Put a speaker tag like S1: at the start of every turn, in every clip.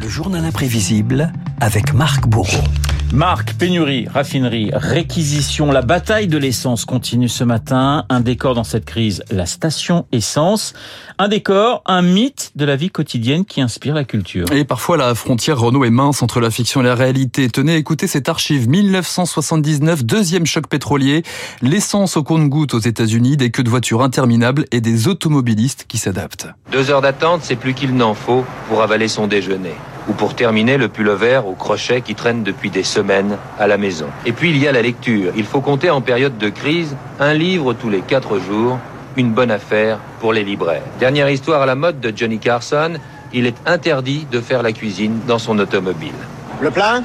S1: Le journal imprévisible avec Marc Bourreau.
S2: Marc, pénurie, raffinerie, réquisition, la bataille de l'essence continue ce matin. Un décor dans cette crise, la station essence. Un décor, un mythe de la vie quotidienne qui inspire la culture.
S3: Et parfois la frontière Renault est mince entre la fiction et la réalité. Tenez, écoutez cette archive 1979, deuxième choc pétrolier, l'essence au compte-goutte aux États-Unis, des queues de voitures interminables et des automobilistes qui s'adaptent.
S4: Deux heures d'attente, c'est plus qu'il n'en faut pour avaler son déjeuner ou pour terminer le pull-over au crochet qui traîne depuis des semaines à la maison. Et puis il y a la lecture. Il faut compter en période de crise un livre tous les quatre jours, une bonne affaire pour les libraires. Dernière histoire à la mode de Johnny Carson, il est interdit de faire la cuisine dans son automobile.
S5: Le plein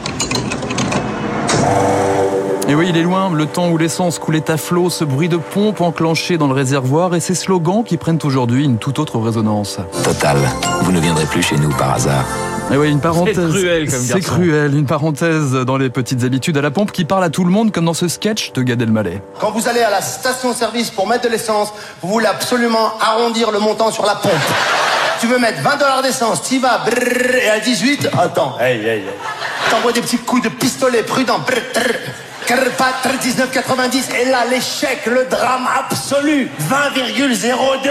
S3: et oui, il est loin, le temps où l'essence coulait à flot, ce bruit de pompe enclenché dans le réservoir et ces slogans qui prennent aujourd'hui une toute autre résonance.
S6: Total, vous ne viendrez plus chez nous par hasard.
S3: Et eh oui, une parenthèse.
S2: C'est cruel comme
S3: C'est cruel, une parenthèse dans les petites habitudes à la pompe qui parle à tout le monde comme dans ce sketch de Gad Elmaleh.
S5: Quand vous allez à la station-service pour mettre de l'essence, vous voulez absolument arrondir le montant sur la pompe. Tu veux mettre 20 dollars d'essence, t'y vas, brrr, et à 18, attends, hey, hey, hey. T'envoies des petits coups de pistolet prudent, brrr, 19,90 et là l'échec, le drame absolu, 20,02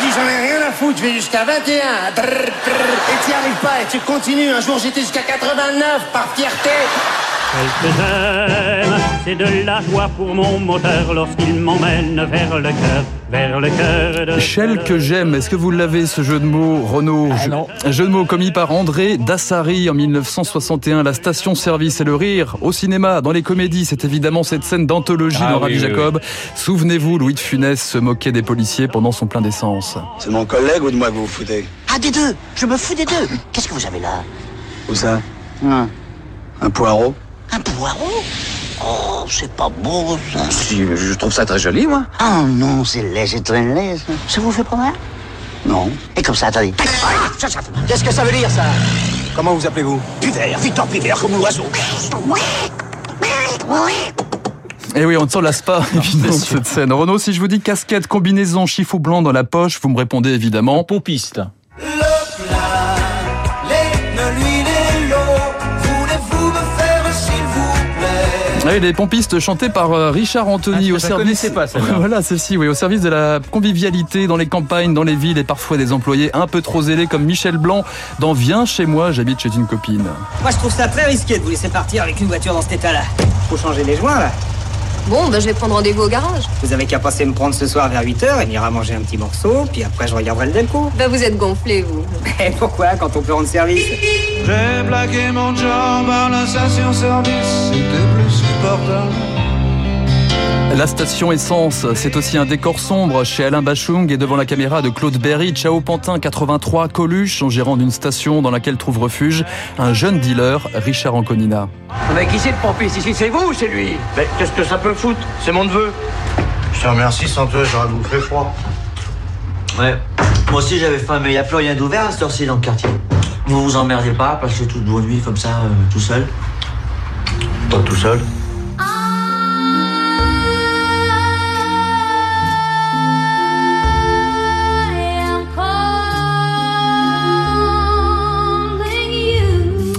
S5: dis j'en ai rien à foutre, je vais jusqu'à 21. et t'y arrives pas et tu continues. Un jour j'étais jusqu'à 89 par fierté.
S7: C'est de la joie pour mon moteur lorsqu'il m'emmène vers le cœur, vers le cœur de...
S3: Shell que j'aime, est-ce que vous l'avez ce jeu de mots, Renaud?
S2: Ah
S3: Un jeu de mots commis par André Dassari en 1961, la station-service et le rire. Au cinéma, dans les comédies, c'est évidemment cette scène d'anthologie
S2: ah,
S3: dans Rabbi Jacob. Souvenez-vous, Louis de Funès se moquait des policiers pendant son plein d'essence.
S8: C'est mon collègue ou de moi que vous vous foutez?
S9: Ah, des deux. Je me fous des deux. Qu'est-ce que vous avez là?
S8: Où ça?
S9: Un,
S8: Un poireau?
S9: Un poireau Oh, c'est pas beau, ça.
S8: Si, je trouve ça très joli, moi.
S9: Oh non, c'est laid, c'est très laid, ça. Ça vous fait pas mal?
S8: Non.
S9: Et comme ça, attendez.
S8: Qu'est-ce que ça veut dire, ça? Comment vous appelez-vous?
S9: Pivert, Victor Pivert, comme l'oiseau.
S3: Et eh oui, on ne s'en lasse pas, évidemment, cette scène. Renaud, si je vous dis casquette, combinaison, chiffon blanc dans la poche, vous me répondez évidemment.
S2: Pompiste.
S3: Oui, les pompistes chantés par euh, Richard Anthony
S2: ah,
S3: au service.
S2: Pas,
S3: voilà, celle-ci, oui, au service de la convivialité dans les campagnes, dans les villes et parfois des employés un peu trop zélés comme Michel Blanc dans Viens chez moi, j'habite chez une copine.
S10: Moi, je trouve ça très risqué de vous laisser partir avec une voiture dans cet état-là. Faut changer les joints là.
S11: Bon, ben je vais prendre rendez-vous au garage.
S10: Vous avez qu'à passer me prendre ce soir vers 8h et venir à manger un petit morceau, puis après je regarderai le Delco.
S11: Ben vous êtes gonflé, vous.
S10: Mais pourquoi quand on peut rendre service?
S12: J'ai plaqué mon job à la station-service, c'était plus.
S3: La station Essence, c'est aussi un décor sombre chez Alain Bachung et devant la caméra de Claude Berry, Ciao Pantin 83, Coluche, en gérant d'une station dans laquelle trouve refuge un jeune dealer, Richard Anconina.
S13: Mais qui c'est le pompiste ici? C'est vous ou c'est lui?
S14: Mais qu'est-ce que ça peut foutre? C'est mon neveu.
S15: Je te remercie, sans toi, j'aurais bouffé froid.
S16: Ouais, moi aussi j'avais faim, mais il n'y a plus rien d'ouvert à cette heure-ci dans le quartier. Vous vous emmerdez pas, passer toute vos nuits comme ça, euh, tout seul?
S15: Pas tout seul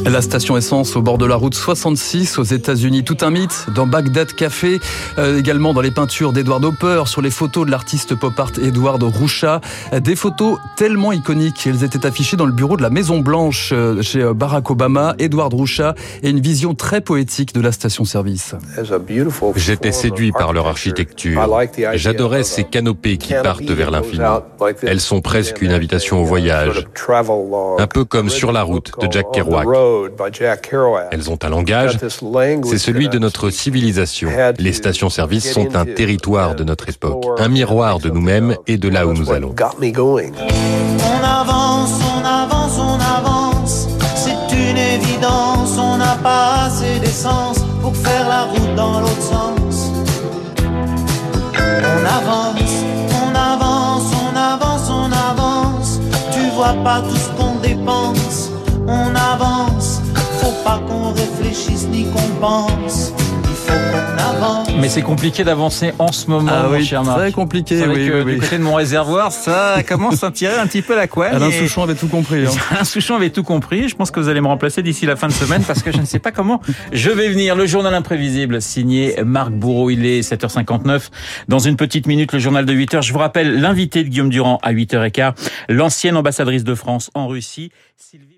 S3: La station essence au bord de la route 66 aux États-Unis, tout un mythe dans Bagdad Café, euh, également dans les peintures d'Edward Hopper, sur les photos de l'artiste pop art Edward Roucha, des photos tellement iconiques, elles étaient affichées dans le bureau de la Maison Blanche euh, chez euh, Barack Obama, Edward Roucha et une vision très poétique de la station-service.
S17: J'étais séduit par leur architecture. J'adorais ces canopées qui partent vers l'infini. Elles sont presque une invitation au voyage, un peu comme sur la route de Jack Kerouac. Elles ont un langage, c'est celui de notre civilisation. Les stations-service sont un territoire de notre époque, un miroir de nous-mêmes et de là où nous allons.
S12: On avance, on avance, on avance, c'est une évidence, on n'a pas assez d'essence pour faire la route dans l'autre sens. On avance, on avance, on avance, on avance, tu vois pas tout ce qu'on dépense, on avance pas qu'on réfléchisse ni qu'on pense. Il faut qu'on avance.
S2: Mais c'est compliqué d'avancer en ce moment,
S3: Ah
S2: mon
S3: oui,
S2: cher Marc.
S3: très compliqué,
S2: vrai
S3: oui,
S2: que
S3: oui,
S2: Du côté de mon réservoir, ça commence à tirer un petit peu la couenne.
S3: Alain
S2: et-
S3: Souchon avait tout compris. hein.
S2: Alain Souchon avait tout compris. Je pense que vous allez me remplacer d'ici la fin de semaine parce que je ne sais pas comment je vais venir. Le journal imprévisible signé Marc Bourreau. Il est 7h59. Dans une petite minute, le journal de 8h. Je vous rappelle l'invité de Guillaume Durand à 8h15, l'ancienne ambassadrice de France en Russie, Sylvie